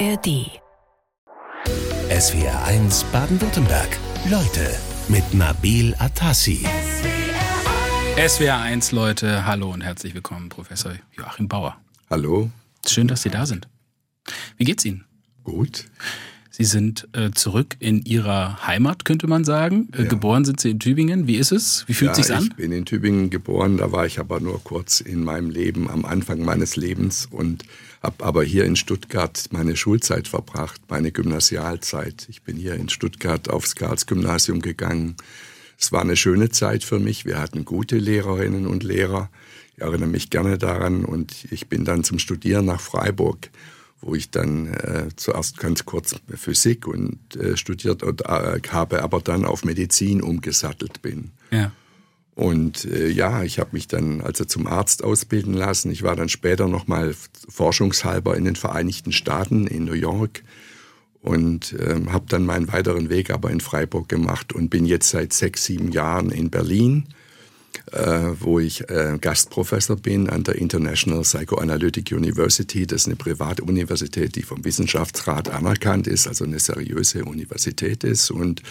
ARD. SWR 1 Baden-Württemberg. Leute mit Nabil Atassi. SWR 1 Leute, hallo und herzlich willkommen, Professor Joachim Bauer. Hallo. Schön, dass Sie da sind. Wie geht's Ihnen? Gut. Sie sind äh, zurück in Ihrer Heimat, könnte man sagen. Äh, Ja. Geboren sind Sie in Tübingen. Wie ist es? Wie fühlt ja, sich's an? Ich bin in Tübingen geboren, da war ich aber nur kurz in meinem Leben, am Anfang meines Lebens und habe aber hier in Stuttgart meine Schulzeit verbracht, meine Gymnasialzeit. Ich bin hier in Stuttgart aufs Karls-Gymnasium gegangen. Es war eine schöne Zeit für mich. Wir hatten gute Lehrerinnen und Lehrer. Ich erinnere mich gerne daran und ich bin dann zum Studieren nach Freiburg wo ich dann äh, zuerst ganz kurz Physik und äh, studiert und äh, habe, aber dann auf Medizin umgesattelt bin. Ja. Und äh, ja, ich habe mich dann also zum Arzt ausbilden lassen. Ich war dann später nochmal forschungshalber in den Vereinigten Staaten, in New York und ähm, habe dann meinen weiteren Weg aber in Freiburg gemacht und bin jetzt seit sechs, sieben Jahren in Berlin, äh, wo ich äh, Gastprofessor bin an der International Psychoanalytic University. Das ist eine Privatuniversität, die vom Wissenschaftsrat anerkannt ist, also eine seriöse Universität ist und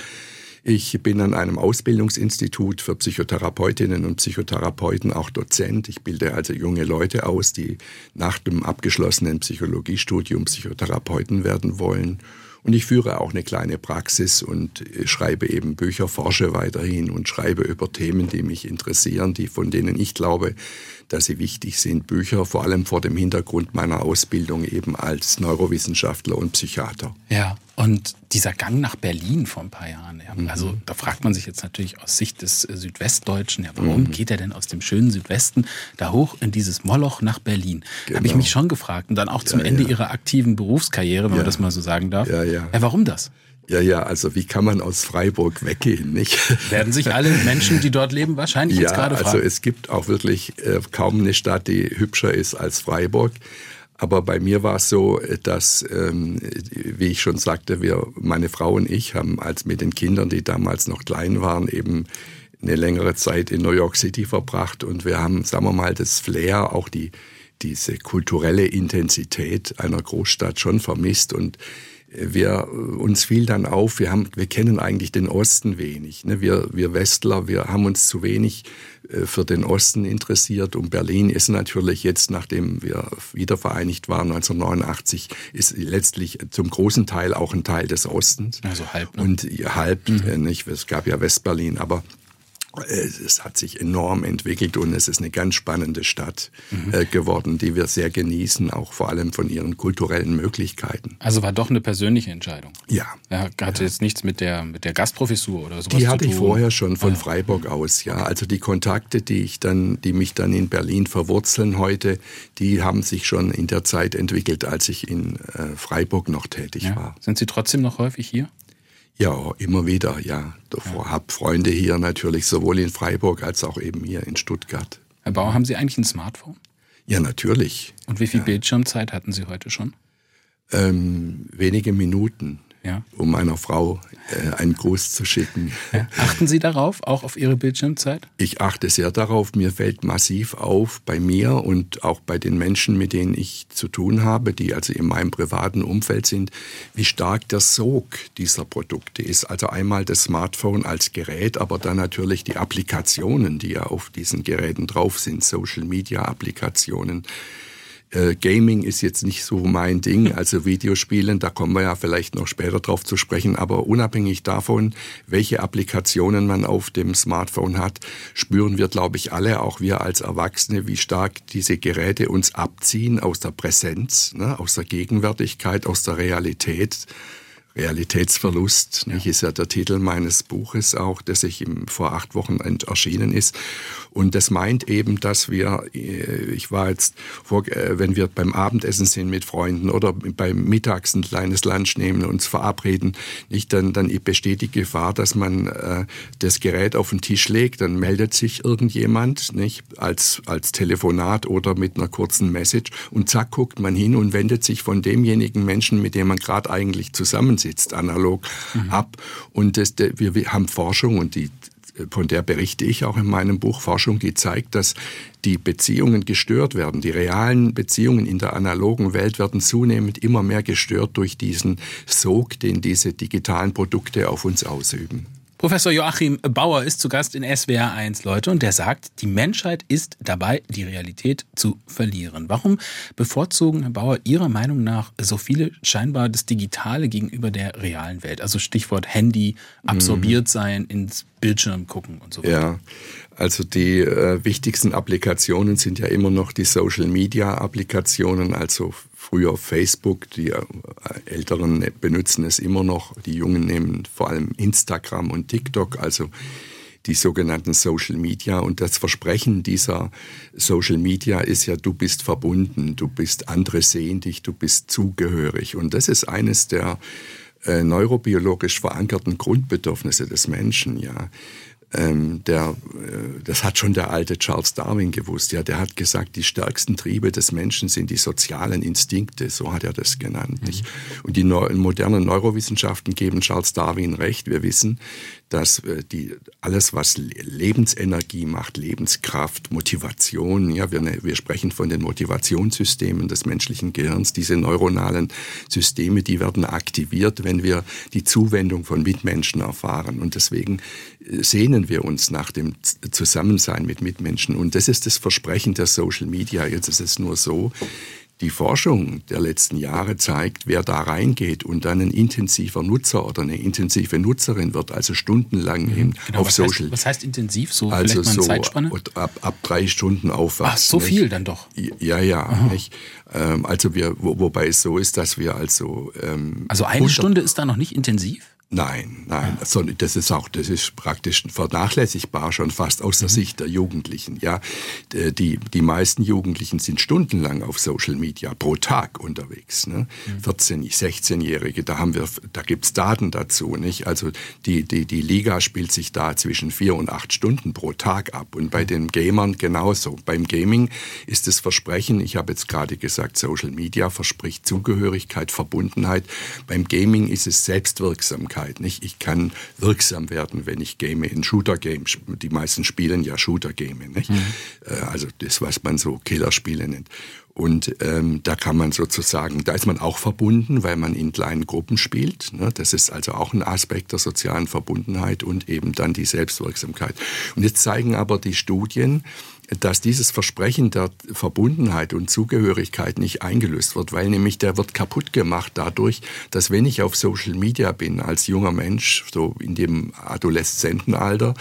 ich bin an einem Ausbildungsinstitut für Psychotherapeutinnen und Psychotherapeuten auch Dozent. Ich bilde also junge Leute aus, die nach dem abgeschlossenen Psychologiestudium Psychotherapeuten werden wollen. Und ich führe auch eine kleine Praxis und schreibe eben Bücher, forsche weiterhin und schreibe über Themen, die mich interessieren, die von denen ich glaube, dass sie wichtig sind. Bücher vor allem vor dem Hintergrund meiner Ausbildung eben als Neurowissenschaftler und Psychiater. Ja. Und dieser Gang nach Berlin vor ein paar Jahren, ja, Mhm. also da fragt man sich jetzt natürlich aus Sicht des äh, Südwestdeutschen, ja, warum geht er denn aus dem schönen Südwesten da hoch in dieses Moloch nach Berlin? Habe ich Genau. mich schon gefragt. Und dann auch zum Ja, Ende ja. Ihrer aktiven Berufskarriere, wenn man das mal so sagen darf. Ja, ja. warum das? Ja, ja, also wie kann man aus Freiburg weggehen, nicht? Werden sich alle Menschen, die dort leben, wahrscheinlich jetzt Ja, gerade also fragen. es gibt auch wirklich äh, kaum eine Stadt, die hübscher ist als Freiburg. Aber bei mir war es so, dass, ähm, wie ich schon sagte, wir, meine Frau und ich haben als mit den Kindern, die damals noch klein waren, eben eine längere Zeit in New York City verbracht und wir haben, sagen wir mal, das Flair, auch die, diese kulturelle Intensität einer Großstadt schon vermisst und wir, uns fiel dann auf, wir, haben, wir kennen eigentlich den Osten wenig. Ne? Wir, wir Westler, wir haben uns zu wenig äh, für den Osten interessiert. Und Berlin ist natürlich jetzt, nachdem wir wiedervereinigt waren 1989, ist letztlich zum großen Teil auch ein Teil des Ostens. Also halb, ne? Und halb, äh, nicht, es gab ja Westberlin, aber es hat sich enorm entwickelt und es ist eine ganz spannende Stadt äh, geworden, die wir sehr genießen, auch vor allem von ihren kulturellen Möglichkeiten. Also war doch eine persönliche Entscheidung. Ja, Ja, hatte jetzt nichts mit der, mit der Gastprofessur oder sowas Die zu hatte ich vorher schon von Ah, ja. Freiburg aus, ja. Also die Kontakte, die ich dann, die mich dann in Berlin verwurzeln heute, die haben sich schon in der Zeit entwickelt, als ich in äh, Freiburg noch tätig Ja. war. Sind Sie trotzdem noch häufig hier? Ja, immer wieder, ja. Davor hab Freunde hier natürlich, sowohl in Freiburg als auch eben hier in Stuttgart. Herr Bauer, haben Sie eigentlich ein Smartphone? Ja, natürlich. Und wie viel Bildschirmzeit hatten Sie heute schon? Ähm, wenige Minuten, Ja. um meiner Frau äh, einen Gruß zu schicken. Achten Sie darauf, auch auf Ihre Bildschirmzeit? Ich achte sehr darauf, mir fällt massiv auf bei mir und auch bei den Menschen, mit denen ich zu tun habe, die also in meinem privaten Umfeld sind, wie stark der Sog dieser Produkte ist. Also einmal das Smartphone als Gerät, aber dann natürlich die Applikationen, die ja auf diesen Geräten drauf sind, Social-Media-Applikationen. Äh, Gaming ist jetzt nicht so mein Ding, also Videospielen, da kommen wir ja vielleicht noch später drauf zu sprechen, aber unabhängig davon, welche Applikationen man auf dem Smartphone hat, spüren wir, glaube ich, alle, auch wir als Erwachsene, wie stark diese Geräte uns abziehen aus der Präsenz, ne, aus der Gegenwärtigkeit, aus der Realität. Realitätsverlust, nicht, ist ja der Titel meines Buches auch, das ich im, vor acht Wochen erschienen ist. Und das meint eben, dass wir, äh, ich war jetzt, vor, äh, wenn wir beim Abendessen sind mit Freunden oder beim Mittags ein kleines Lunch nehmen und uns verabreden, nicht, dann, dann besteht die Gefahr, dass man äh, das Gerät auf den Tisch legt, dann meldet sich irgendjemand, nicht, als, als Telefonat oder mit einer kurzen Message. Und zack guckt man hin und wendet sich von demjenigen Menschen, mit dem man gerade eigentlich zusammensitzt, analog ab. Und das, wir, wir haben Forschung und die von der berichte ich auch in meinem Buch Forschung, die zeigt, dass die Beziehungen gestört werden. Die realen Beziehungen in der analogen Welt werden zunehmend immer mehr gestört durch diesen Sog, den diese digitalen Produkte auf uns ausüben. Professor Joachim Bauer ist zu Gast in SWR 1, Leute, und der sagt, die Menschheit ist dabei, die Realität zu verlieren. Warum bevorzugen, Herr Bauer, Ihrer Meinung nach so viele scheinbar das Digitale gegenüber der realen Welt? Also Stichwort Handy, absorbiert sein, ins Bildschirm gucken und so weiter. Ja, also die äh, wichtigsten Applikationen sind ja immer noch die Social-Media-Applikationen, also früher Facebook, die äh, Älteren benutzen es immer noch, die Jungen nehmen vor allem Instagram und TikTok, also die sogenannten Social Media. Und das Versprechen dieser Social Media ist ja, du bist verbunden, du bist, andere sehen dich, du bist zugehörig. Und das ist eines der äh, neurobiologisch verankerten Grundbedürfnisse des Menschen, ja. Ähm, der, äh, das hat schon der alte Charles Darwin gewusst. Ja, der hat gesagt, die stärksten Triebe des Menschen sind die sozialen Instinkte. So hat er das genannt. Mhm. Und die Neu modernen Neurowissenschaften geben Charles Darwin recht. Wir wissen, dass äh, die, alles, was Lebensenergie macht, Lebenskraft, Motivation, ja, wir, ne, wir sprechen von den Motivationssystemen des menschlichen Gehirns, diese neuronalen Systeme, die werden aktiviert, wenn wir die Zuwendung von Mitmenschen erfahren. Und deswegen äh, sehnen wir uns nach dem Zusammensein mit Mitmenschen. Und das ist das Versprechen der Social Media. Jetzt ist es nur so, die Forschung der letzten Jahre zeigt, wer da reingeht und dann ein intensiver Nutzer oder eine intensive Nutzerin wird, also stundenlang mhm, genau, auf was Social. Heißt, was heißt intensiv? So also vielleicht mal so Zeitspanne? Ab, ab drei Stunden aufwärts. Ach, so nicht? viel dann doch. Ja, ja. Ähm, also wir, wo, wobei es so ist, dass wir also ähm, also eine Stunde ist da noch nicht intensiv? Nein, nein, also das ist auch, das ist praktisch vernachlässigbar schon fast aus der mhm. Sicht der Jugendlichen. Ja, die die meisten Jugendlichen sind stundenlang auf Social Media pro Tag unterwegs. Ne? Mhm. 14, 16-Jährige, da haben wir, da gibt's Daten dazu, nicht? Also die die die Liga spielt sich da zwischen vier und acht Stunden pro Tag ab und bei mhm. den Gamern genauso. Beim Gaming ist das Versprechen, ich habe jetzt gerade gesagt, Social Media verspricht Zugehörigkeit, Verbundenheit. Beim Gaming ist es Selbstwirksamkeit. Wirksamkeit. Nicht? Ich kann wirksam werden, wenn ich game in Shooter-Games. Die meisten spielen ja Shooter-Game. Mhm. Also das, was man so Killerspiele nennt. Und ähm, da kann man sozusagen, da ist man auch verbunden, weil man in kleinen Gruppen spielt. Ne? Das ist also auch ein Aspekt der sozialen Verbundenheit und eben dann die Selbstwirksamkeit. Und jetzt zeigen aber die Studien, dass dieses Versprechen der Verbundenheit und Zugehörigkeit nicht eingelöst wird, weil nämlich der wird kaputt gemacht dadurch, dass wenn ich auf Social Media bin als junger Mensch, so in dem Adoleszentenalter,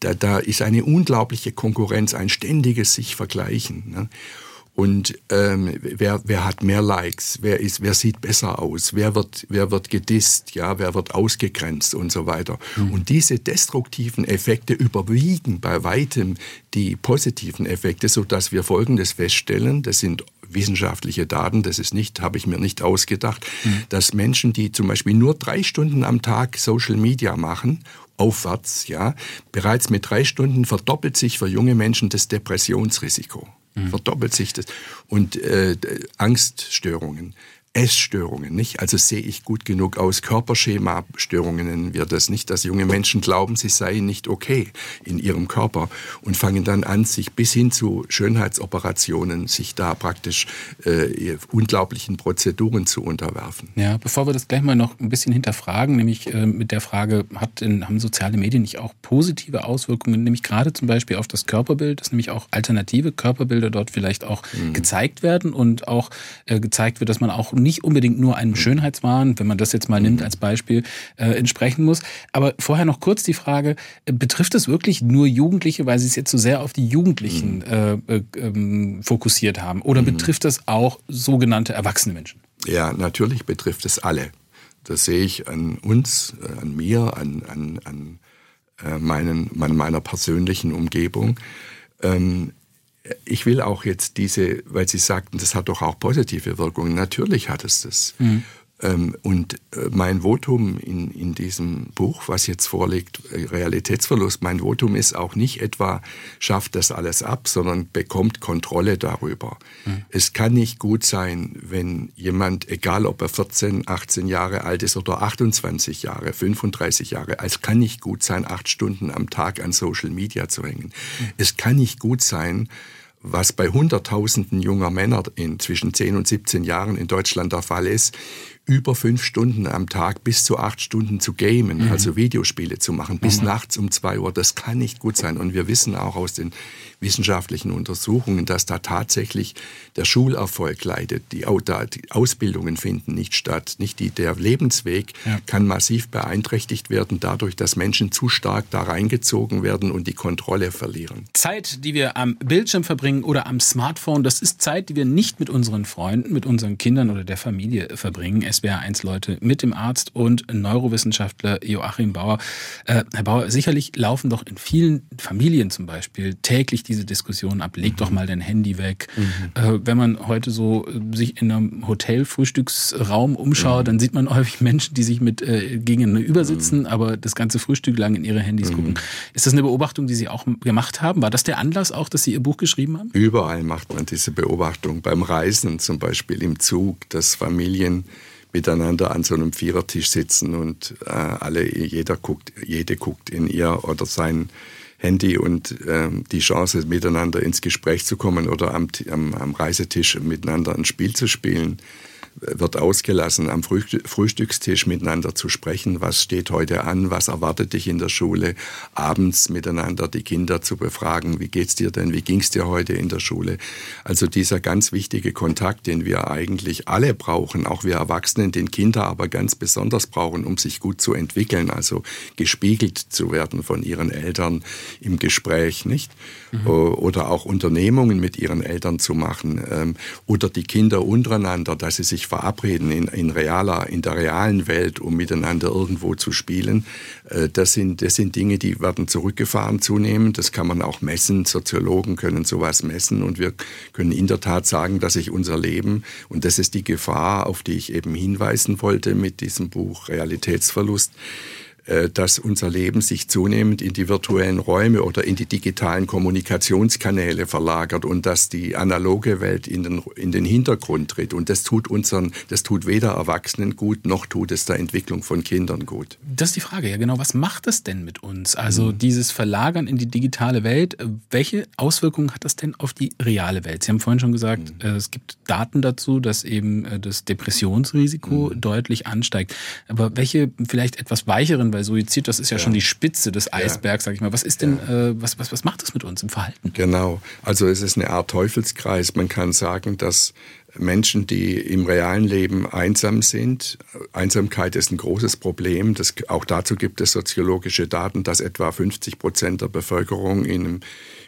da, da ist eine unglaubliche Konkurrenz, ein ständiges sich vergleichen. Ne? Und ähm, wer, wer hat mehr Likes, wer, ist, wer sieht besser aus, wer wird, wer wird gedisst, ja, wer wird ausgegrenzt und so weiter. Mhm. Und diese destruktiven Effekte überwiegen bei weitem die positiven Effekte, so dass wir Folgendes feststellen, das sind wissenschaftliche Daten, das ist nicht, habe ich mir nicht ausgedacht, mhm. dass Menschen, die zum Beispiel nur drei Stunden am Tag Social Media machen aufwärts, ja, bereits mit drei Stunden verdoppelt sich für junge Menschen das Depressionsrisiko. Verdoppelt sich das. Und äh, Angststörungen. Essstörungen, nicht? Also sehe ich gut genug aus. Körperschema-Störungen nennen wir das nicht, dass junge Menschen glauben, sie seien nicht okay in ihrem Körper und fangen dann an, sich bis hin zu Schönheitsoperationen, sich da praktisch äh, unglaublichen Prozeduren zu unterwerfen. Ja, bevor wir das gleich mal noch ein bisschen hinterfragen, nämlich äh, mit der Frage, hat haben soziale Medien nicht auch positive Auswirkungen, nämlich gerade zum Beispiel auf das Körperbild, dass nämlich auch alternative Körperbilder dort vielleicht auch mhm. gezeigt werden und auch äh, gezeigt wird, dass man auch nicht unbedingt nur einem Schönheitswahn, wenn man das jetzt mal nimmt als Beispiel, äh, entsprechen muss. Aber vorher noch kurz die Frage, äh, betrifft es wirklich nur Jugendliche, weil Sie es jetzt so sehr auf die Jugendlichen mhm. äh, äh, ähm, fokussiert haben? Oder mhm. betrifft es auch sogenannte erwachsene Menschen? Ja, natürlich betrifft es alle. Das sehe ich an uns, äh, an mir, an, an, an meinen, meiner persönlichen Umgebung. Ähm, ich will auch jetzt diese, weil Sie sagten, das hat doch auch positive Wirkungen. Natürlich hat es das. Mhm. Ähm, und äh, mein Votum in, in diesem Buch, was jetzt vorliegt, äh, Realitätsverlust, mein Votum ist auch nicht etwa, schafft das alles ab, sondern bekommt Kontrolle darüber. Mhm. Es kann nicht gut sein, wenn jemand, egal ob er 14, 18 Jahre alt ist oder 28 Jahre, 35 Jahre, es kann nicht gut sein, acht Stunden am Tag an Social Media zu hängen. Mhm. Es kann nicht gut sein, was bei Hunderttausenden junger Männer in zwischen 10 und 17 Jahren in Deutschland der Fall ist, über fünf Stunden am Tag bis zu acht Stunden zu gamen, mhm. also Videospiele zu machen, bis mhm. nachts um zwei Uhr. Das kann nicht gut sein. Und wir wissen auch aus den wissenschaftlichen Untersuchungen, dass da tatsächlich der Schulerfolg leidet. Die, Ausbildungen finden nicht statt. Nicht die, der Lebensweg ja. kann massiv beeinträchtigt werden dadurch, dass Menschen zu stark da reingezogen werden und die Kontrolle verlieren. Zeit, die wir am Bildschirm verbringen oder am Smartphone, das ist Zeit, die wir nicht mit unseren Freunden, mit unseren Kindern oder der Familie verbringen. SWR1-Leute mit dem Arzt und Neurowissenschaftler Joachim Bauer. Äh, Herr Bauer, sicherlich laufen doch in vielen Familien zum Beispiel täglich diese Diskussion ab, leg mhm. doch mal dein Handy weg. Mhm. Äh, wenn man heute so äh, sich in einem Hotel-Frühstücksraum umschaut, mhm. dann sieht man häufig Menschen, die sich mit äh, gegenüber sitzen, mhm. aber das ganze Frühstück lang in ihre Handys mhm. gucken. Ist das eine Beobachtung, die Sie auch gemacht haben? War das der Anlass auch, dass Sie Ihr Buch geschrieben haben? Überall macht man diese Beobachtung. Beim Reisen zum Beispiel im Zug, dass Familien miteinander an so einem Vierertisch sitzen und äh, alle, jeder guckt, jede guckt in ihr oder sein Handy und ähm, die Chance, miteinander ins Gespräch zu kommen oder am, am, am Reisetisch miteinander ein Spiel zu spielen, wird ausgelassen, am Frühstückstisch miteinander zu sprechen, was steht heute an, was erwartet dich in der Schule, abends miteinander die Kinder zu befragen, wie geht's dir denn, wie ging's dir heute in der Schule? Also dieser ganz wichtige Kontakt, den wir eigentlich alle brauchen, auch wir Erwachsenen, den Kinder aber ganz besonders brauchen, um sich gut zu entwickeln, also gespiegelt zu werden von ihren Eltern im Gespräch, nicht? Mhm. Oder auch Unternehmungen mit ihren Eltern zu machen ähm, oder die Kinder untereinander, dass sie sich verabreden in, in, realer, in der realen Welt, um miteinander irgendwo zu spielen. Äh, das, sind, das sind Dinge, die werden zurückgefahren zunehmend. Das kann man auch messen. Soziologen können sowas messen. Und wir können in der Tat sagen, dass sich unser Leben, und das ist die Gefahr, auf die ich eben hinweisen wollte mit diesem Buch Realitätsverlust, dass unser Leben sich zunehmend in die virtuellen Räume oder in die digitalen Kommunikationskanäle verlagert und dass die analoge Welt in den, in den Hintergrund tritt. Und das tut unseren, das tut weder Erwachsenen gut, noch tut es der Entwicklung von Kindern gut. Das ist die Frage, ja genau. Was macht das denn mit uns? Also mhm. dieses Verlagern in die digitale Welt, welche Auswirkungen hat das denn auf die reale Welt? Sie haben vorhin schon gesagt, mhm. Äh, es gibt Daten dazu, dass eben äh, das Depressionsrisiko mhm. deutlich ansteigt. Aber welche vielleicht etwas weicheren, weil Suizid, das ist ja, ja. schon die Spitze des Eisbergs, sag ich mal. Was ist denn, ja. äh, was, was, was macht das mit uns im Verhalten? Genau. Also es ist eine Art Teufelskreis. Man kann sagen, dass Menschen, die im realen Leben einsam sind. Einsamkeit ist ein großes Problem. Das, auch dazu gibt es soziologische Daten, dass etwa 50 Prozent der Bevölkerung in einem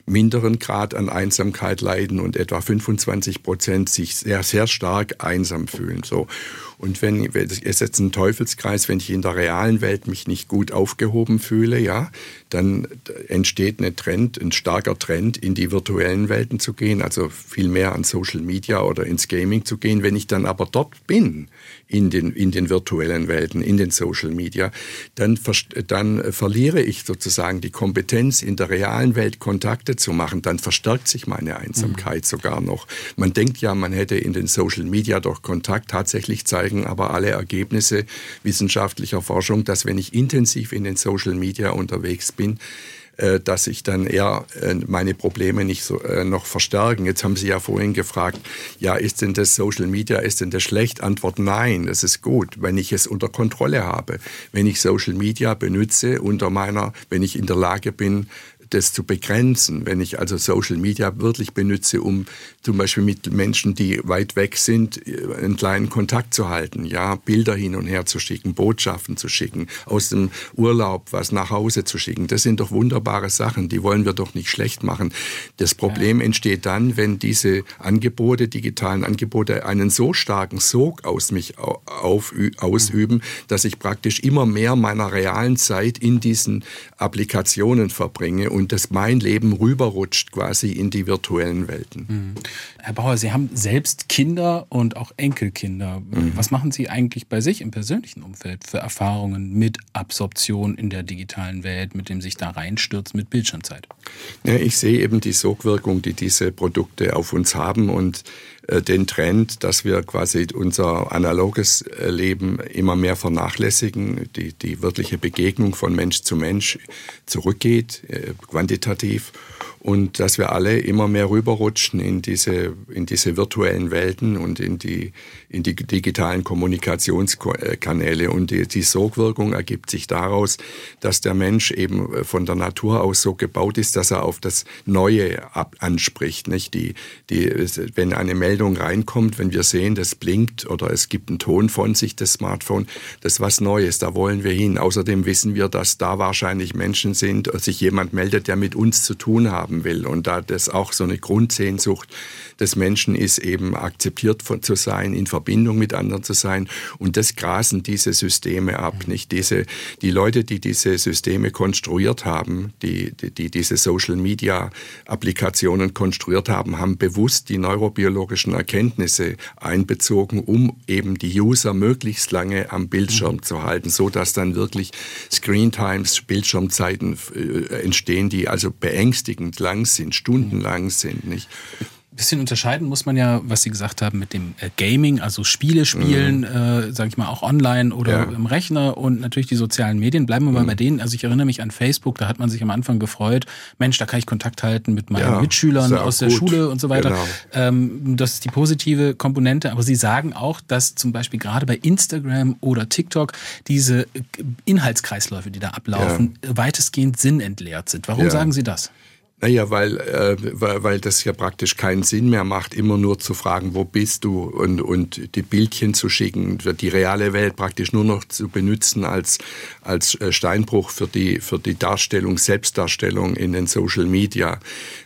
minderen Grad an Einsamkeit leiden und etwa 25 Prozent sich sehr, sehr stark einsam fühlen. So. Und wenn, es ist jetzt ein Teufelskreis, wenn ich in der realen Welt mich nicht gut aufgehoben fühle, ja, dann entsteht ein Trend, ein starker Trend, in die virtuellen Welten zu gehen, also viel mehr an Social Media oder ins Gaming zu gehen. Wenn ich dann aber dort bin, in den, in den virtuellen Welten, in den Social Media, dann, dann verliere ich sozusagen die Kompetenz, in der realen Welt Kontakte zu machen. Dann verstärkt sich meine Einsamkeit mhm. sogar noch. Man denkt ja, man hätte in den Social Media doch Kontakt. Tatsächlich zeigen aber alle Ergebnisse wissenschaftlicher Forschung, dass wenn ich intensiv in den Social Media unterwegs bin, äh, dass sich dann eher äh, meine Probleme nicht so, äh, noch verstärken. Jetzt haben Sie ja vorhin gefragt, ja, ist denn das Social Media, ist denn das schlecht? Antwort nein, das ist gut, wenn ich es unter Kontrolle habe. Wenn ich Social Media benutze unter meiner, wenn ich in der Lage bin, das zu begrenzen. Wenn ich also Social Media wirklich benutze, um zum Beispiel mit Menschen, die weit weg sind, einen kleinen Kontakt zu halten, ja, Bilder hin und her zu schicken, Botschaften zu schicken, aus dem Urlaub was nach Hause zu schicken. Das sind doch wunderbare Sachen, die wollen wir doch nicht schlecht machen. Das Problem ja. entsteht dann, wenn diese Angebote, digitalen Angebote, einen so starken Sog aus mich auf, ausüben, dass ich praktisch immer mehr meiner realen Zeit in diesen Applikationen verbringe und und dass mein Leben rüberrutscht quasi in die virtuellen Welten. Mhm. Herr Bauer, Sie haben selbst Kinder und auch Enkelkinder. Mhm. Was machen Sie eigentlich bei sich im persönlichen Umfeld für Erfahrungen mit Absorption in der digitalen Welt, mit dem sich da reinstürzt mit Bildschirmzeit? Ja, ich sehe eben die Sogwirkung, die diese Produkte auf uns haben und den Trend, dass wir quasi unser analoges äh, Leben immer mehr vernachlässigen, die, die wirkliche Begegnung von Mensch zu Mensch zurückgeht, äh, quantitativ und dass wir alle immer mehr rüberrutschen in diese, in diese virtuellen Welten und in die, in die digitalen Kommunikationskanäle. Und die, die Sogwirkung ergibt sich daraus, dass der Mensch eben von der Natur aus so gebaut ist, dass er auf das Neue anspricht. Nicht? Die, die, wenn eine Meldung reinkommt, wenn wir sehen, das blinkt oder es gibt einen Ton von sich, das Smartphone, das ist was Neues, da wollen wir hin. Außerdem wissen wir, dass da wahrscheinlich Menschen sind, sich jemand meldet, der mit uns zu tun haben will. Und da das auch so eine Grundsehnsucht des Menschen ist, eben akzeptiert von, zu sein, in Verbindung mit anderen zu sein. Und das grasen diese Systeme ab. Nicht diese, die Leute, die diese Systeme konstruiert haben, die, die, die diese Social Media Applikationen konstruiert haben, haben bewusst die neurobiologischen Erkenntnisse einbezogen, um eben die User möglichst lange am Bildschirm mhm. zu halten, so dass dann wirklich Screen Times, Bildschirmzeiten äh, entstehen, die also beängstigend lang sind, stundenlang sind, nicht? Bisschen unterscheiden muss man ja, was Sie gesagt haben mit dem äh, Gaming, also Spiele spielen, mhm. äh, sage ich mal, auch online oder ja. im Rechner und natürlich die sozialen Medien. Bleiben wir mal mhm. bei denen. Also ich erinnere mich an Facebook, da hat man sich am Anfang gefreut, Mensch, da kann ich Kontakt halten mit meinen ja, Mitschülern aus der gut. Schule und so weiter. Genau. Ähm, das ist die positive Komponente. Aber Sie sagen auch, dass zum Beispiel gerade bei Instagram oder TikTok diese Inhaltskreisläufe, die da ablaufen, ja. weitestgehend sinnentleert sind. Warum sagen Sie das? Naja, weil, äh, weil, weil das ja praktisch keinen Sinn mehr macht, immer nur zu fragen, wo bist du und, und die Bildchen zu schicken, die reale Welt praktisch nur noch zu benutzen als, als äh, Steinbruch für die, für die Darstellung, Selbstdarstellung in den Social Media.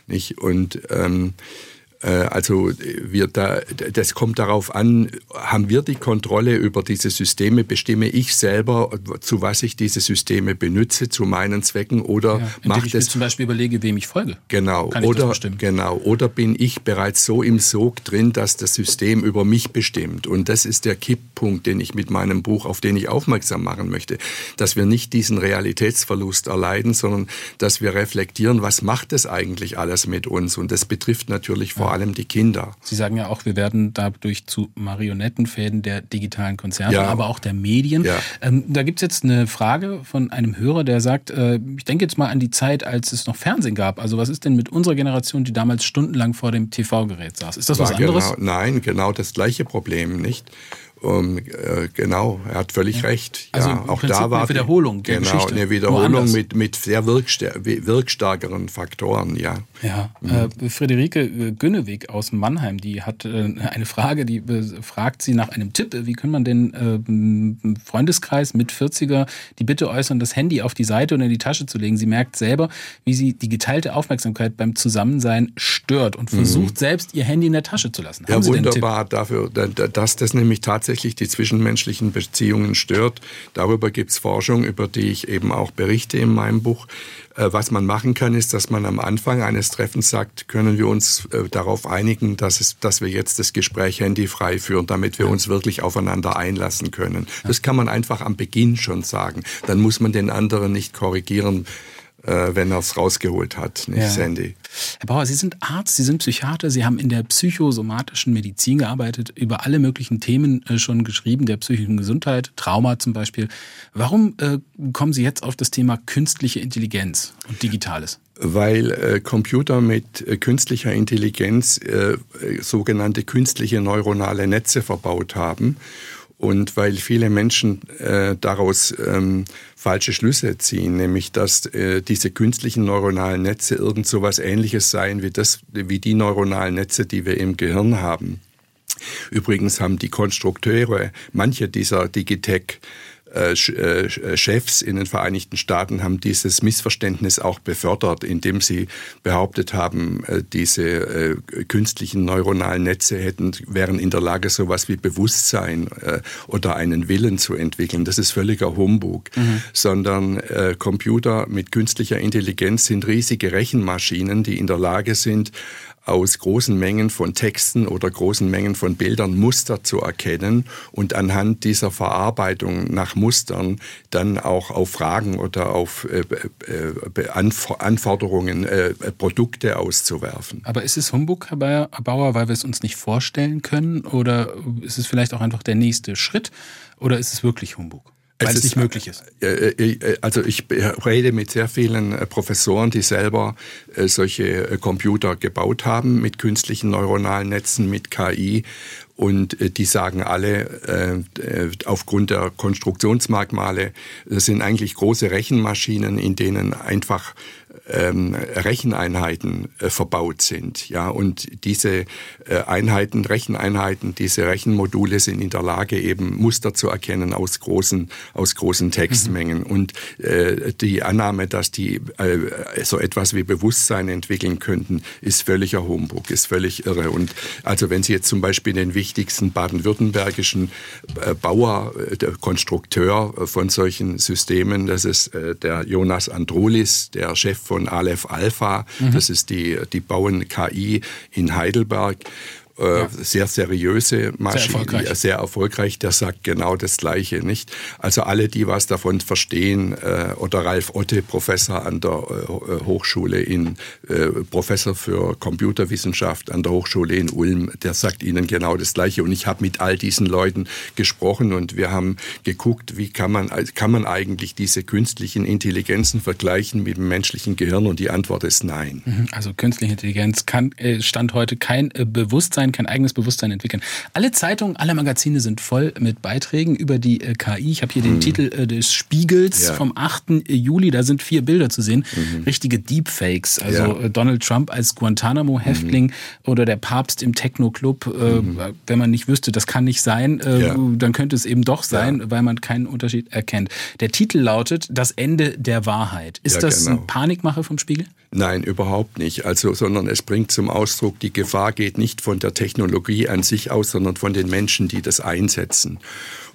Nicht? Und ähm, äh, also wir da, das kommt darauf an, haben wir die Kontrolle über diese Systeme, bestimme ich selber, zu was ich diese Systeme benutze, zu meinen Zwecken oder ja, macht es zum Beispiel überlege, wem ich folge. Genau. oder genau. Oder bin ich bereits so im Sog drin, dass das System über mich bestimmt? Und das ist der Kipppunkt, den ich mit meinem Buch, auf den ich aufmerksam machen möchte, dass wir nicht diesen Realitätsverlust erleiden, sondern dass wir reflektieren, was macht das eigentlich alles mit uns? Und das betrifft natürlich vor vor allem die Kinder. Sie sagen ja auch, wir werden dadurch zu Marionettenfäden der digitalen Konzerne, ja. aber auch der Medien. Ja. Ähm, da gibt es jetzt eine Frage von einem Hörer, der sagt, äh, ich denke jetzt mal an die Zeit, als es noch Fernsehen gab. Also was ist denn mit unserer Generation, die damals stundenlang vor dem TV-Gerät saß? Ist das War was anderes? Genau, nein, genau das gleiche Problem, nicht? Um, äh, genau, er hat völlig ja. recht. Also ja, auch da war eine Wiederholung der genau, Geschichte. eine Wiederholung mit, mit sehr wirkstarkeren Faktoren, ja. Ja, mhm. äh, Friederike Günneweg aus Mannheim, die hat äh, eine Frage, die fragt sie nach einem Tipp. Wie kann man den äh, Freundeskreis mit 40er die Bitte äußern, das Handy auf die Seite und in die Tasche zu legen? Sie merkt selber, wie sie die geteilte Aufmerksamkeit beim Zusammensein stört und mhm. versucht mhm. selbst ihr Handy in der Tasche zu lassen. Haben ja, wunderbar dafür, dass das nämlich tatsächlich tatsächlich die zwischenmenschlichen Beziehungen stört. Darüber gibt es Forschung, über die ich eben auch berichte in meinem Buch. Äh, was man machen kann, ist, dass man am Anfang eines Treffens sagt, können wir uns äh, darauf einigen, dass, es, dass wir jetzt das Gespräch handyfrei führen, damit wir uns wirklich aufeinander einlassen können. Das kann man einfach am Beginn schon sagen. Dann muss man den anderen nicht korrigieren äh, wenn er es rausgeholt hat, nicht ja. Sandy. Herr Bauer, Sie sind Arzt, Sie sind Psychiater, Sie haben in der psychosomatischen Medizin gearbeitet, über alle möglichen Themen äh, schon geschrieben, der psychischen Gesundheit, Trauma zum Beispiel. Warum äh, kommen Sie jetzt auf das Thema künstliche Intelligenz und Digitales? Weil äh, Computer mit äh, künstlicher Intelligenz äh, sogenannte künstliche neuronale Netze verbaut haben und weil viele Menschen äh, daraus ähm, falsche Schlüsse ziehen, nämlich dass äh, diese künstlichen neuronalen Netze irgend so was Ähnliches seien wie das, wie die neuronalen Netze, die wir im Gehirn haben. Übrigens haben die Konstrukteure manche dieser Digitech Chefs in den Vereinigten Staaten haben dieses Missverständnis auch befördert, indem sie behauptet haben, äh, diese künstlichen neuronalen Netze hätten, wären in der Lage, sowas wie Bewusstsein oder einen Willen zu entwickeln. Das ist völliger Humbug, mhm. sondern Computer mit künstlicher Intelligenz sind riesige Rechenmaschinen, die in der Lage sind, aus großen Mengen von Texten oder großen Mengen von Bildern Muster zu erkennen und anhand dieser Verarbeitung nach Mustern dann auch auf Fragen oder auf äh, äh, Anforderungen äh, Produkte auszuwerfen. Aber ist es Humbug, Herr Bauer, weil wir es uns nicht vorstellen können? Oder ist es vielleicht auch einfach der nächste Schritt? Oder ist es wirklich Humbug? Weil es, es nicht möglich ist. Äh, äh, äh, also ich rede mit sehr vielen Professoren, die selber solche Computer gebaut haben mit künstlichen neuronalen Netzen, mit KI. Und die sagen alle, aufgrund der Konstruktionsmerkmale, das sind eigentlich große Rechenmaschinen, in denen einfach ähm, Recheneinheiten äh, verbaut sind. Ja, und diese äh, Einheiten, Recheneinheiten, diese Rechenmodule sind in der Lage, eben Muster zu erkennen aus großen, aus großen Textmengen. Mhm. Und äh, die Annahme, dass die äh, so etwas wie Bewusstsein entwickeln könnten, ist völliger Humbug, ist völlig irre. Und also wenn Sie jetzt zum Beispiel den wichtigsten baden-württembergischen äh, Bauer, äh, der Konstrukteur von solchen Systemen, das ist der Jonas Androlis, der Chef von von Aleph Alpha. Mhm. Das ist die, die bauen KI in Heidelberg. Äh, ja. sehr seriöse Maschine, sehr erfolgreich. sehr erfolgreich, der sagt genau das Gleiche, nicht? Also alle, die was davon verstehen, äh, oder Ralf Otte, Professor an der äh, Hochschule in, Professor für Computerwissenschaft an der Hochschule in Ulm, der sagt Ihnen genau das Gleiche. Und ich habe mit all diesen Leuten gesprochen und wir haben geguckt, wie kann man, kann man eigentlich diese künstlichen Intelligenzen vergleichen mit dem menschlichen Gehirn? Und die Antwort ist nein. Mhm. Also künstliche Intelligenz kann, stand heute kein Bewusstsein sein, kein eigenes Bewusstsein entwickeln. Alle Zeitungen, alle Magazine sind voll mit Beiträgen über die äh, KI. Ich habe hier mhm. den Titel äh, des Spiegels ja. vom 8. Juli. Da sind vier Bilder zu sehen. Mhm. Richtige Deepfakes. Also ja. Äh, Donald Trump als Guantanamo-Häftling mhm. oder der Papst im Techno-Club. Äh, mhm. Wenn man nicht wüsste, das kann nicht sein, äh, ja. dann könnte es eben doch sein, weil man keinen Unterschied erkennt. Der Titel lautet Das Ende der Wahrheit. Ist das genau. ein Panikmache vom Spiegel? Nein, überhaupt nicht. Also, sondern es bringt zum Ausdruck, die Gefahr geht nicht von der Technologie an sich aus, sondern von den Menschen, die das einsetzen.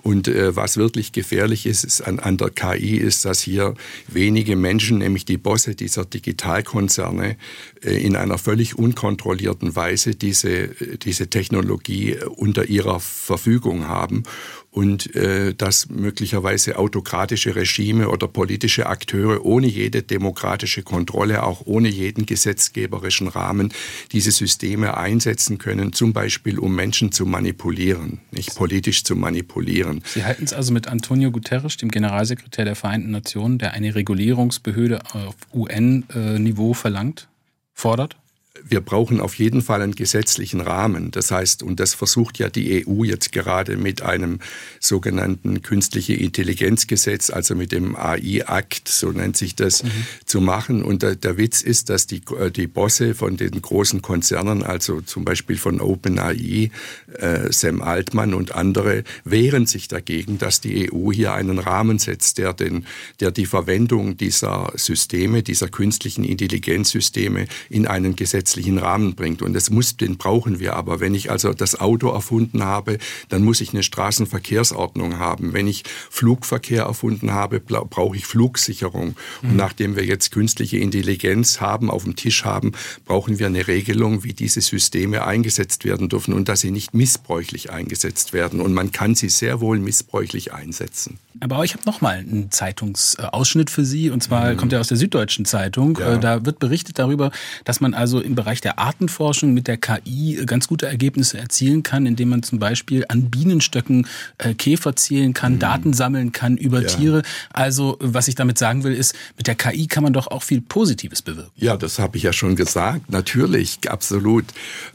Und äh, was wirklich gefährlich ist, ist an, an, der KI, ist, dass hier wenige Menschen, nämlich die Bosse dieser Digitalkonzerne, äh, in einer völlig unkontrollierten Weise diese, diese Technologie unter ihrer Verfügung haben und äh, dass möglicherweise autokratische Regime oder politische Akteure ohne jede demokratische Kontrolle, auch ohne jeden gesetzgeberischen Rahmen diese Systeme einsetzen können, zum Beispiel um Menschen zu manipulieren, nicht politisch zu manipulieren. Sie halten es also mit Antonio Guterres, dem Generalsekretär der Vereinten Nationen, der eine Regulierungsbehörde auf UN-Niveau verlangt, fordert? Wir brauchen auf jeden Fall einen gesetzlichen Rahmen. Das heißt, und das versucht ja die EU jetzt gerade mit einem sogenannten künstliche Intelligenzgesetz, also mit dem AI-Akt, so nennt sich das, mhm. zu machen. Und der, der, Witz ist, dass die, äh, die Bosse von den großen Konzernen, also zum Beispiel von OpenAI, äh, Sam Altman und andere, wehren sich dagegen, dass die EU hier einen Rahmen setzt, der, den, der die Verwendung dieser Systeme, dieser künstlichen Intelligenzsysteme in einen Gesetz gesetzlichen Rahmen bringt. Und das muss, den brauchen wir aber. Wenn ich also das Auto erfunden habe, dann muss ich eine Straßenverkehrsordnung haben. Wenn ich Flugverkehr erfunden habe, brauche ich Flugsicherung. Mhm. Und nachdem wir jetzt künstliche Intelligenz haben, auf dem Tisch haben, brauchen wir eine Regelung, wie diese Systeme eingesetzt werden dürfen und dass sie nicht missbräuchlich eingesetzt werden. Und man kann sie sehr wohl missbräuchlich einsetzen. Aber ich habe noch mal einen Zeitungsausschnitt für Sie. Und zwar mhm. kommt er aus der Süddeutschen Zeitung. Ja. Äh, da wird berichtet darüber, dass man also im Bereich der Artenforschung mit der KI ganz gute Ergebnisse erzielen kann, indem man zum Beispiel an Bienenstöcken äh, Käfer zählen kann, mhm. Daten sammeln kann über ja. Tiere. Also was ich damit sagen will, ist, mit der KI kann man doch auch viel Positives bewirken. Ja, das habe ich ja schon gesagt. Natürlich, absolut.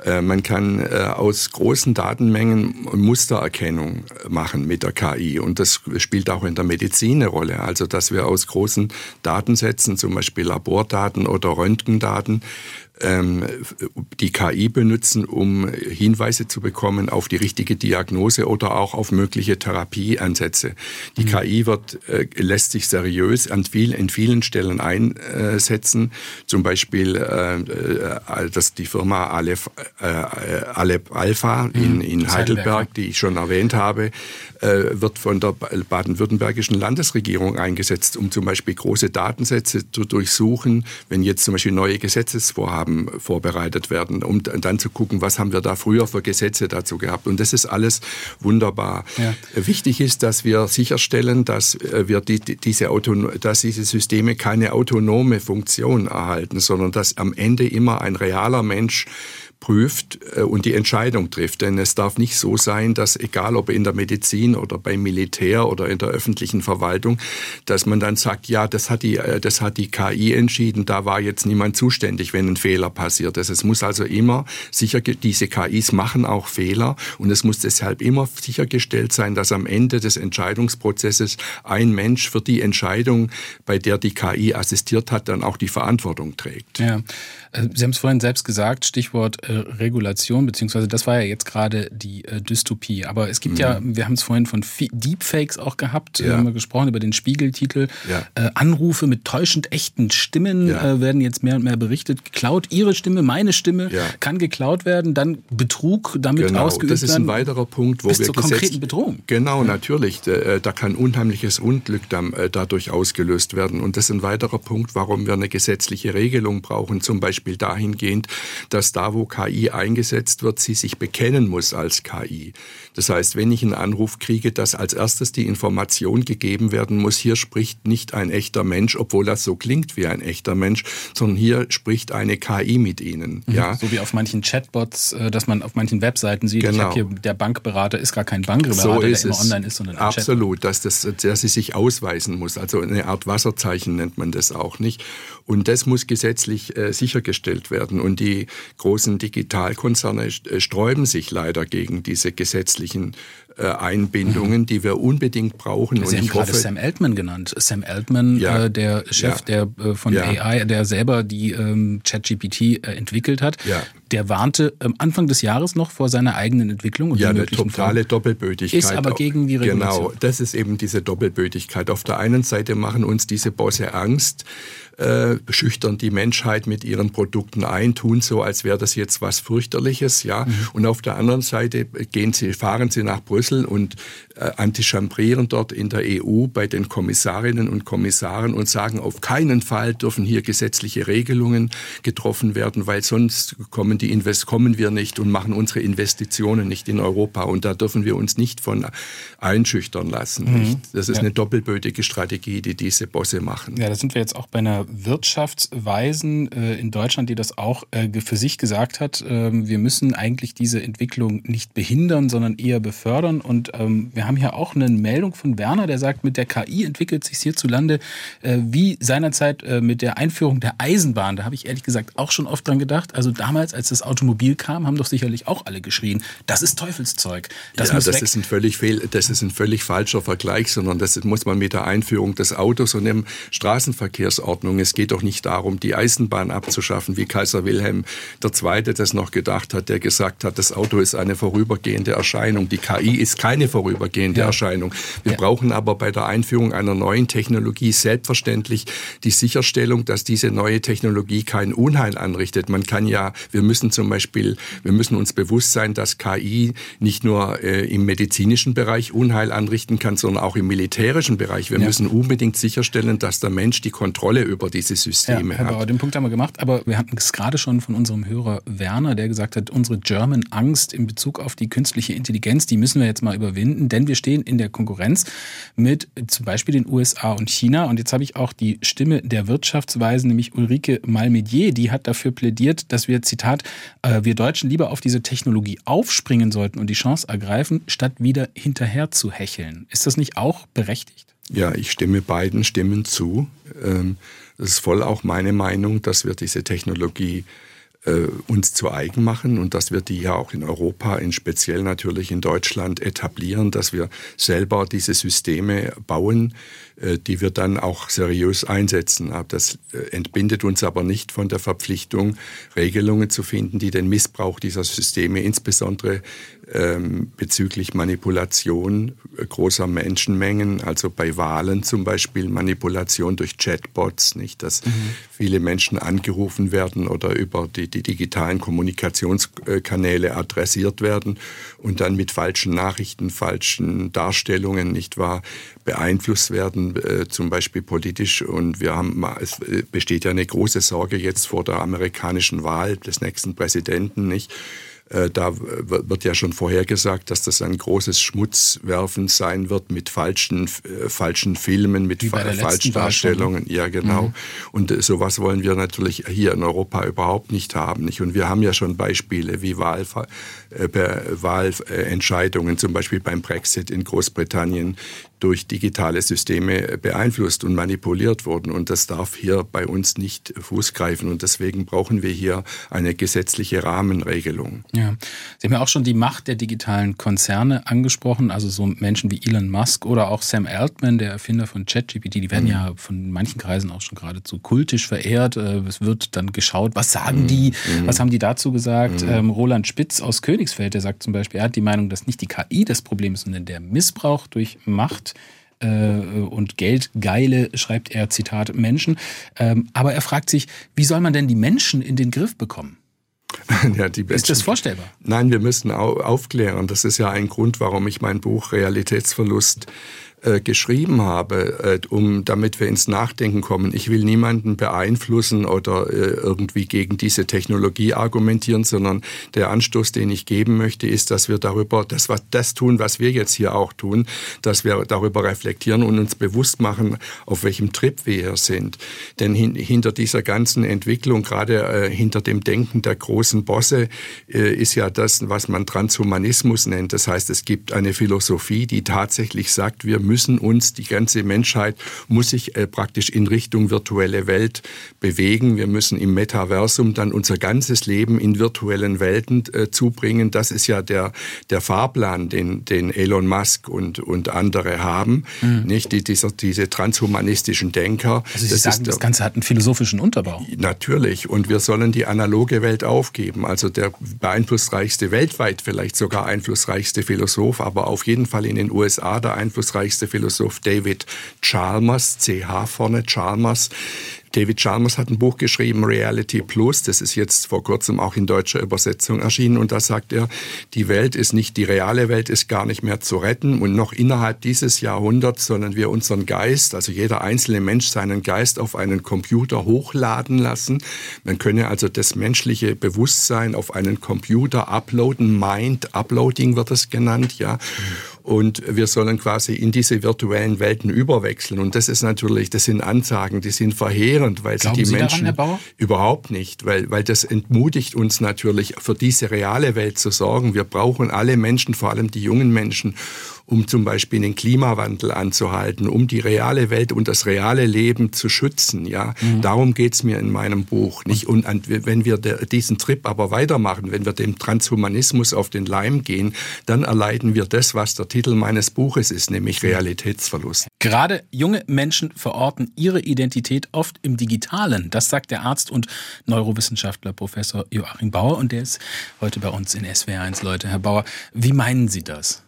Äh, man kann aus großen Datenmengen Mustererkennung machen mit der KI. Und das spielt auch in der Medizin eine Rolle. Also dass wir aus großen Datensätzen, zum Beispiel Labordaten oder Röntgendaten, die KI benutzen, um Hinweise zu bekommen auf die richtige Diagnose oder auch auf mögliche Therapieansätze. Die mhm. KI wird, äh, lässt sich seriös an viel, in vielen Stellen einsetzen. Zum Beispiel äh, äh, dass die Firma Aleph, Alep Alpha in, mhm. in Heidelberg, die ich schon erwähnt habe, wird von der baden-württembergischen Landesregierung eingesetzt, um zum Beispiel große Datensätze zu durchsuchen, wenn jetzt zum Beispiel neue Gesetzesvorhaben vorbereitet werden, um dann zu gucken, was haben wir da früher für Gesetze dazu gehabt. Und das ist alles wunderbar. Ja. Wichtig ist, dass wir sicherstellen, dass äh, wir die, diese Auton dass diese Systeme keine autonome Funktion erhalten, sondern dass am Ende immer ein realer Mensch prüft äh, und die Entscheidung trifft. Denn es darf nicht so sein, dass egal ob in der Medizin oder beim Militär oder in der öffentlichen Verwaltung, dass man dann sagt, ja, das hat die, äh, das hat die KI entschieden, da war jetzt niemand zuständig, wenn ein Fehler passiert ist. Es muss also immer sicher, diese KIs machen auch Fehler und es muss deshalb immer sichergestellt sein, dass am Ende des Entscheidungsprozesses ein Mensch für die Entscheidung, bei der die KI assistiert hat, dann auch die Verantwortung trägt. Ja. Äh, Sie haben es vorhin selbst gesagt, Stichwort äh, Regulation, beziehungsweise das war ja jetzt gerade die äh, Dystopie. Aber es gibt mhm. ja, wir haben es vorhin von Deepfakes auch gehabt, ja. haben wir gesprochen über den Spiegeltitel. Ja. Äh, Anrufe mit täuschend echten Stimmen ja. äh, werden jetzt mehr und mehr berichtet. Geklaut, Ihre Stimme, meine Stimme kann geklaut werden, dann Betrug damit genau. ausgeübt werden. Das ist ein weiterer Punkt, wo bis wir zur konkreten Bedrohung. Genau, natürlich. Da, kann unheimliches Unglück dadurch ausgelöst werden. Und das ist ein weiterer Punkt, warum wir eine gesetzliche Regelung brauchen, zum Beispiel Beispiel dahingehend, dass da, wo KI eingesetzt wird, sie sich bekennen muss als KI. Das heißt, wenn ich einen Anruf kriege, dass als erstes die Information gegeben werden muss, hier spricht nicht ein echter Mensch, obwohl das so klingt wie ein echter Mensch, sondern hier spricht eine KI mit Ihnen. Mhm. Ja? So wie auf manchen Chatbots, äh, dass man auf manchen Webseiten sieht, genau. hier, der Bankberater ist gar kein Bankberater, so ist der immer online ist, sondern ein Absolut, dass, das, dass sie sich ausweisen muss. Also eine Art Wasserzeichen nennt man das auch nicht. Und das muss gesetzlich äh, sichergestellt werden. Und die großen Digitalkonzerne äh, sträuben sich leider gegen diese gesetzlichen äh, Einbindungen, mhm. die wir unbedingt brauchen. Sie und haben gerade hoffe, Sam Altman genannt. Sam Altman, ja, äh, der Chef ja, der äh, von ja. AI, der selber die ähm, ChatGPT äh, entwickelt hat. Der warnte am Anfang des Jahres noch vor seiner eigenen Entwicklung und ja, eine totale Form. Doppelbötigkeit. Ist aber gegen die Regulation. Genau, das ist eben diese Doppelbötigkeit. Auf der einen Seite machen uns diese Bosse Angst äh, schüchtern die Menschheit mit ihren Produkten ein, tun so, als wäre das jetzt was fürchterliches, ja. Mhm. Und auf der anderen Seite gehen sie, fahren sie nach Brüssel und äh, antichambrieren dort in der EU bei den Kommissarinnen und Kommissaren und sagen, auf keinen Fall dürfen hier gesetzliche Regelungen getroffen werden, weil sonst kommen die Invest kommen wir nicht und machen unsere Investitionen nicht in Europa. Und da dürfen wir uns nicht von einschüchtern lassen. Mhm. Das ist ja. eine doppelbötige Strategie, die diese Bosse machen. Ja, da sind wir jetzt auch bei einer Wirtschaftsweisen äh, in Deutschland, die das auch äh, für sich gesagt hat. Ähm, wir müssen eigentlich diese Entwicklung nicht behindern, sondern eher befördern. Und ähm, wir haben hier auch eine Meldung von Werner, der sagt, mit der KI entwickelt sich hierzulande äh, wie seinerzeit mit der Einführung der Eisenbahn. Da habe ich ehrlich gesagt auch schon oft dran gedacht. Also damals, als das Automobil kam, haben doch sicherlich auch alle geschrien, das ist Teufelszeug. Das, ja, das ist ein völlig fehl, das ist ein völlig falscher Vergleich, sondern das muss man mit der Einführung des Autos und der Straßenverkehrsordnung. Es geht doch nicht darum, die Eisenbahn abzuschaffen, wie Kaiser Wilhelm II. das noch gedacht hat, der gesagt hat, das Auto ist eine vorübergehende Erscheinung. Die KI ist keine vorübergehende ja. Erscheinung. Wir ja. brauchen aber bei der Einführung einer neuen Technologie selbstverständlich die Sicherstellung, dass diese neue Technologie kein Unheil anrichtet. Man kann ja, wir müssen zum Beispiel, wir müssen uns bewusst sein, dass KI nicht nur äh, im medizinischen Bereich Unheil anrichten kann, sondern auch im militärischen Bereich. Wir ja. müssen unbedingt sicherstellen, dass der Mensch die Kontrolle über diese Systeme ja, hat. Bauer, den Punkt haben wir gemacht, aber wir hatten es gerade schon von unserem Hörer Werner, der gesagt hat, unsere German Angst in Bezug auf die künstliche Intelligenz, die müssen wir jetzt mal überwinden, denn wir stehen in der Konkurrenz mit zum Beispiel den USA und China. Und jetzt habe ich auch die Stimme der Wirtschaftsweisen, nämlich Ulrike Malmedier, die hat dafür plädiert, dass wir, Zitat, äh, wir Deutschen lieber auf diese Technologie aufspringen sollten und die Chance ergreifen, statt wieder hinterher zu hecheln. Ist das nicht auch berechtigt? Ja, ich stimme beiden Stimmen zu. Ähm, das ist voll auch meine Meinung, dass wir diese Technologie äh, uns zu eigen machen und dass wir die ja auch in Europa, in speziell natürlich in Deutschland etablieren, dass wir selber diese Systeme bauen, äh, die wir dann auch seriös einsetzen. Das äh, entbindet uns aber nicht von der Verpflichtung, Regelungen zu finden, die den Missbrauch dieser Systeme, insbesondere ähm, bezüglich Manipulation äh, großer Menschenmengen, also bei Wahlen zum Beispiel Manipulation durch Chatbots, nicht, dass mhm. viele Menschen angerufen werden oder über die, die digitalen Kommunikationskanäle adressiert werden und dann mit falschen Nachrichten, falschen Darstellungen, nicht wahr, beeinflusst werden, äh, zum Beispiel politisch. Und wir haben, es besteht ja eine große Sorge jetzt vor der amerikanischen Wahl des nächsten Präsidenten, nicht? Äh, da wird ja schon vorhergesagt, dass das ein großes Schmutzwerfen sein wird mit falschen, äh, falschen Filmen, mit fa Falschdarstellungen. Ja, genau. Mhm. Und äh, sowas wollen wir natürlich hier in Europa überhaupt nicht haben. Nicht? Und wir haben ja schon Beispiele wie Wahl, Wahlentscheidungen, zum Beispiel beim Brexit in Großbritannien, durch digitale Systeme beeinflusst und manipuliert wurden. Und das darf hier bei uns nicht Fuß greifen. Und deswegen brauchen wir hier eine gesetzliche Rahmenregelung. Ja. Sie haben ja auch schon die Macht der digitalen Konzerne angesprochen, also so Menschen wie Elon Musk oder auch Sam Altman, der Erfinder von ChatGPT, die werden mhm. ja von manchen Kreisen auch schon geradezu kultisch verehrt. Äh, es wird dann geschaut, was sagen mhm. die, mhm. was haben die dazu gesagt. Mhm. Ähm, Roland Spitz aus Königsfeld, der sagt zum Beispiel, er hat die Meinung, dass nicht die KI das Problem ist, sondern der Missbrauch durch Macht äh, und geldgeile, schreibt er, Zitat, Menschen. Ähm, aber er fragt sich, wie soll man denn die Menschen in den Griff bekommen? Ja, die ist das vorstellbar? Nein, wir müssen aufklären. Das ist ja ein Grund, warum ich mein Buch Realitätsverlust äh, geschrieben habe, äh, um damit wir ins Nachdenken kommen. Ich will niemanden beeinflussen oder äh, irgendwie gegen diese Technologie argumentieren, sondern der Anstoß, den ich geben möchte, ist, dass wir darüber, das, was, das tun, was wir jetzt hier auch tun, dass wir darüber reflektieren und uns bewusst machen, auf welchem Trip wir hier sind. Denn hin, hinter dieser ganzen Entwicklung, gerade äh, hinter dem Denken der großen Bosse, äh, ist ja das, was man Transhumanismus nennt. Das heißt, es gibt eine Philosophie, die tatsächlich sagt, wir müssen uns, die ganze Menschheit muss sich äh, praktisch in Richtung virtuelle Welt bewegen. Wir müssen im Metaversum dann unser ganzes Leben in virtuellen Welten äh, zubringen. Das ist ja der, der Fahrplan, den, den Elon Musk und, und andere haben. Mhm. Nicht die, dieser, diese transhumanistischen Denker. Also Sie das sagen, ist, das Ganze hat einen philosophischen Unterbau. Natürlich. Und wir sollen die analoge Welt aufgeben. Also der beeinflussreichste, weltweit vielleicht sogar einflussreichste Philosoph, aber auf jeden Fall in den USA der einflussreichste wichtigste Philosoph David Chalmers, CH vorne, Chalmers, David Chalmers hat ein Buch geschrieben, Reality Plus. Das ist jetzt vor kurzem auch in deutscher Übersetzung erschienen. Und da sagt er, die Welt ist nicht, die reale Welt ist gar nicht mehr zu retten. Und noch innerhalb dieses Jahrhunderts sollen wir unseren Geist, also jeder einzelne Mensch seinen Geist auf einen Computer hochladen lassen. Man könne also das menschliche Bewusstsein auf einen Computer uploaden. Mind Uploading wird es genannt, ja. Und wir sollen quasi in diese virtuellen Welten überwechseln. Und das ist natürlich, das sind Ansagen, die sind verheerend frustrierend, weil Glauben die Sie Menschen daran, überhaupt nicht, weil, weil das entmutigt uns natürlich, für diese reale Welt zu sorgen. Wir brauchen alle Menschen, vor allem die jungen Menschen, um zum Beispiel den Klimawandel anzuhalten, um die reale Welt und das reale Leben zu schützen. Ja, mhm. darum geht's mir in meinem Buch. Nicht und wenn wir diesen Trip aber weitermachen, wenn wir dem Transhumanismus auf den Leim gehen, dann erleiden wir das, was der Titel meines Buches ist, nämlich Realitätsverlust. Gerade junge Menschen verorten ihre Identität oft im Digitalen. Das sagt der Arzt und Neurowissenschaftler Professor Joachim Bauer und der ist heute bei uns in SWR1. Leute, Herr Bauer, wie meinen Sie das?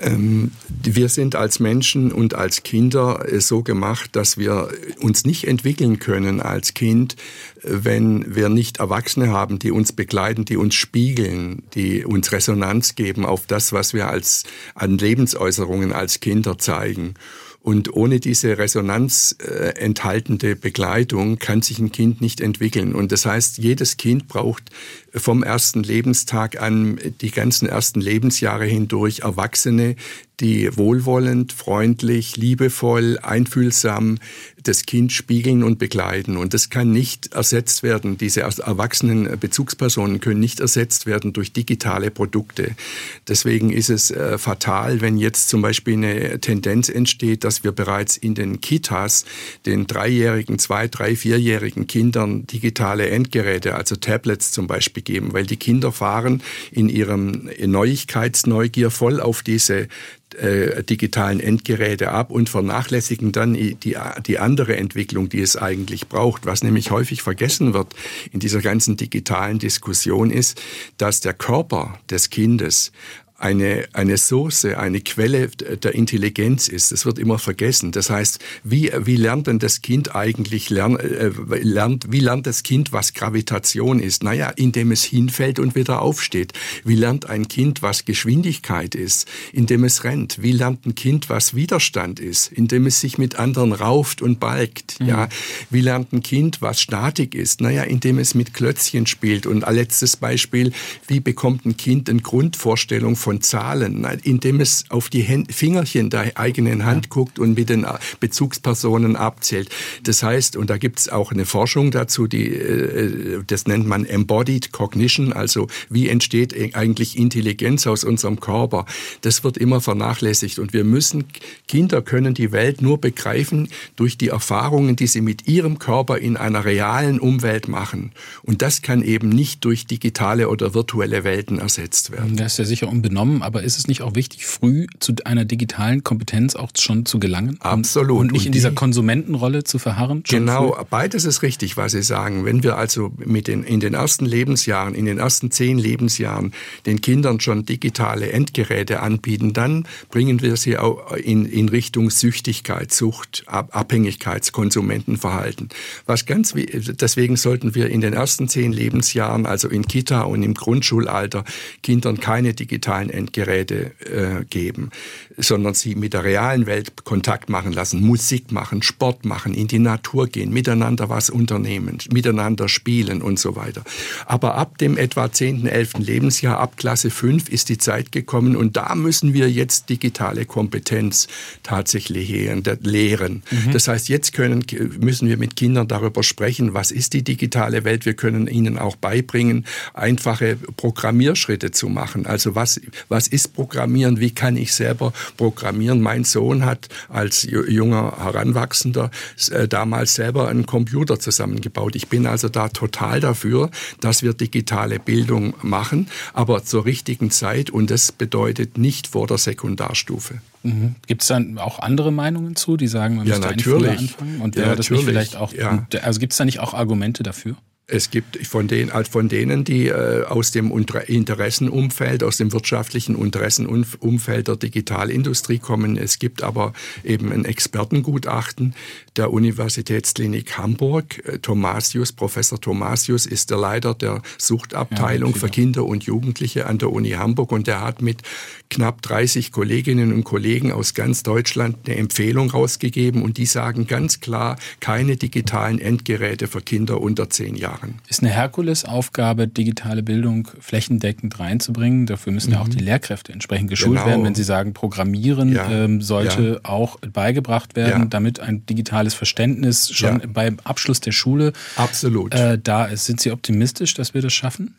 Ähm, wir sind als Menschen und als Kinder äh, so gemacht, dass wir uns nicht entwickeln können als Kind, äh, wenn wir nicht Erwachsene haben, die uns begleiten, die uns spiegeln, die uns Resonanz geben auf das, was wir als an Lebensäußerungen als Kinder zeigen. Und ohne diese Resonanz äh, enthaltende Begleitung kann sich ein Kind nicht entwickeln. Und das heißt, jedes Kind braucht vom ersten Lebenstag an die ganzen ersten Lebensjahre hindurch Erwachsene, die wohlwollend, freundlich, liebevoll, einfühlsam das Kind spiegeln und begleiten. Und das kann nicht ersetzt werden. Diese erwachsenen Bezugspersonen können nicht ersetzt werden durch digitale Produkte. Deswegen ist es äh, fatal, wenn jetzt zum Beispiel eine Tendenz entsteht, dass wir bereits in den Kitas den dreijährigen, zwei, drei, vierjährigen Kindern digitale Endgeräte, also Tablets zum Beispiel geben, weil die Kinder fahren in ihrem Neuigkeitsneugier voll auf diese äh, digitalen Endgeräte ab und vernachlässigen dann die, die andere Entwicklung, die es eigentlich braucht. Was nämlich häufig vergessen wird in dieser ganzen digitalen Diskussion ist, dass der Körper des Kindes eine, eine Source, eine Quelle der Intelligenz ist. Das wird immer vergessen. Das heißt, wie, wie lernt denn das Kind eigentlich, lern, äh, lernt, wie lernt das Kind, was Gravitation ist? Naja, indem es hinfällt und wieder aufsteht. Wie lernt ein Kind, was Geschwindigkeit ist? Indem es rennt. Wie lernt ein Kind, was Widerstand ist? Indem es sich mit anderen rauft und balgt. Mhm. Ja. Wie lernt ein Kind, was Statik ist? Naja, indem es mit Klötzchen spielt. Und letztes Beispiel, wie bekommt ein Kind eine Grundvorstellung von von Zahlen, indem es auf die Fingerchen der eigenen Hand guckt und mit den äh, Bezugspersonen abzählt. Das heißt, und da gibt es auch eine Forschung dazu, die, äh, das nennt man Embodied Cognition, also wie entsteht eigentlich Intelligenz aus unserem Körper. Das wird immer vernachlässigt und wir müssen, Kinder können die Welt nur begreifen durch die Erfahrungen, die sie mit ihrem Körper in einer realen Umwelt machen. Und das kann eben nicht durch digitale oder virtuelle Welten ersetzt werden. Das ist ja sicher unbenommen genommen, aber ist es nicht auch wichtig, früh zu einer digitalen Kompetenz auch schon zu gelangen? Absolut. Und nicht in dieser Konsumentenrolle zu verharren? Genau, früh? beides ist richtig, was Sie sagen. Wenn wir also mit den, in den ersten Lebensjahren, in den ersten zehn Lebensjahren den Kindern schon digitale Endgeräte anbieten, dann bringen wir sie auch in, in Richtung Süchtigkeit, Sucht, Abhängigkeitskonsumentenverhalten. Was ganz, deswegen sollten wir in den ersten zehn Lebensjahren, also in Kita und im Grundschulalter, Kindern keine digitalen digitalen Endgeräte äh, geben, sondern sie mit der realen Welt Kontakt machen lassen, Musik machen, Sport machen, in die Natur gehen, miteinander was unternehmen, miteinander spielen und so weiter. Aber ab dem etwa 10., 11. Lebensjahr, ab Klasse 5 ist die Zeit gekommen und da müssen wir jetzt digitale Kompetenz tatsächlich lehren. Mhm. Das heißt, jetzt können, müssen wir mit Kindern darüber sprechen, was ist die digitale Welt. Wir können ihnen auch beibringen, einfache Programmierschritte zu machen. Also was, was ist Programmieren, wie kann ich selber programmieren. Mein Sohn hat als junger Heranwachsender äh, damals selber einen Computer zusammengebaut. Ich bin also da total dafür, dass wir digitale Bildung machen, aber zur richtigen Zeit und das bedeutet nicht vor der Sekundarstufe. Mhm. Gibt es dann auch andere Meinungen zu, die sagen, man ja, müsste natürlich. anfangen? Und wäre ja, das nicht vielleicht auch, ja. also gibt es da nicht auch Argumente dafür? Es gibt von, den, von denen, die äh, aus dem Interessenumfeld, aus dem wirtschaftlichen Interessenumfeld der Digitalindustrie kommen. Es gibt aber eben ein Expertengutachten der Universitätsklinik Hamburg. Äh, Thomasius, Professor Thomasius ist der Leiter der Suchtabteilung ja, für Kinder und Jugendliche an der Uni Hamburg und der hat mit knapp 30 Kolleginnen und Kollegen aus ganz Deutschland eine Empfehlung rausgegeben und die sagen ganz klar, keine digitalen Endgeräte für Kinder unter zehn Jahren. Ist eine Herkulesaufgabe, digitale Bildung flächendeckend reinzubringen. Dafür müssen mhm. ja auch mhm. die Lehrkräfte entsprechend geschult genau. werden. Wenn Sie sagen, Programmieren ja. ähm, sollte ja. auch beigebracht werden, damit ein digitales Verständnis schon beim Abschluss der Schule Absolut. Äh, da ist. Sind Sie optimistisch, dass wir das schaffen?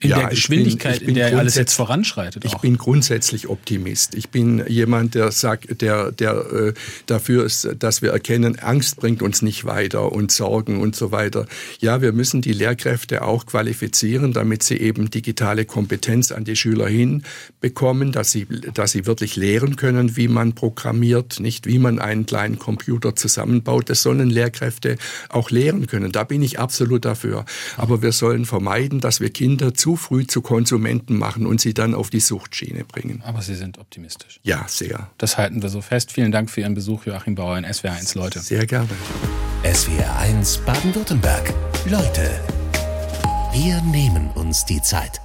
In ja, der Geschwindigkeit, ich bin, ich bin in der alles jetzt voranschreitet. Ich bin grundsätzlich Optimist. Ich bin jemand, der sagt, der, der äh, dafür ist, dass wir erkennen, Angst bringt uns nicht weiter und Sorgen und so weiter. Ja, wir müssen die Lehrkräfte auch qualifizieren, damit sie eben digitale Kompetenz an die Schüler hinbekommen, dass sie, dass sie wirklich lehren können, wie man programmiert, nicht wie man einen kleinen Computer zusammenbaut. Das sollen Lehrkräfte auch lehren können. Da bin ich absolut dafür. Aber wir sollen vermeiden, dass wir Kinder zu zu früh zu Konsumenten machen und sie dann auf die Suchtschiene bringen. Aber Sie sind optimistisch. Ja, sehr. Das halten wir so fest. Vielen Dank für Ihren Besuch, Joachim Bauer in SWR1 Leute. Sehr gerne. SWR1 Baden-Württemberg. Leute, wir nehmen uns die Zeit.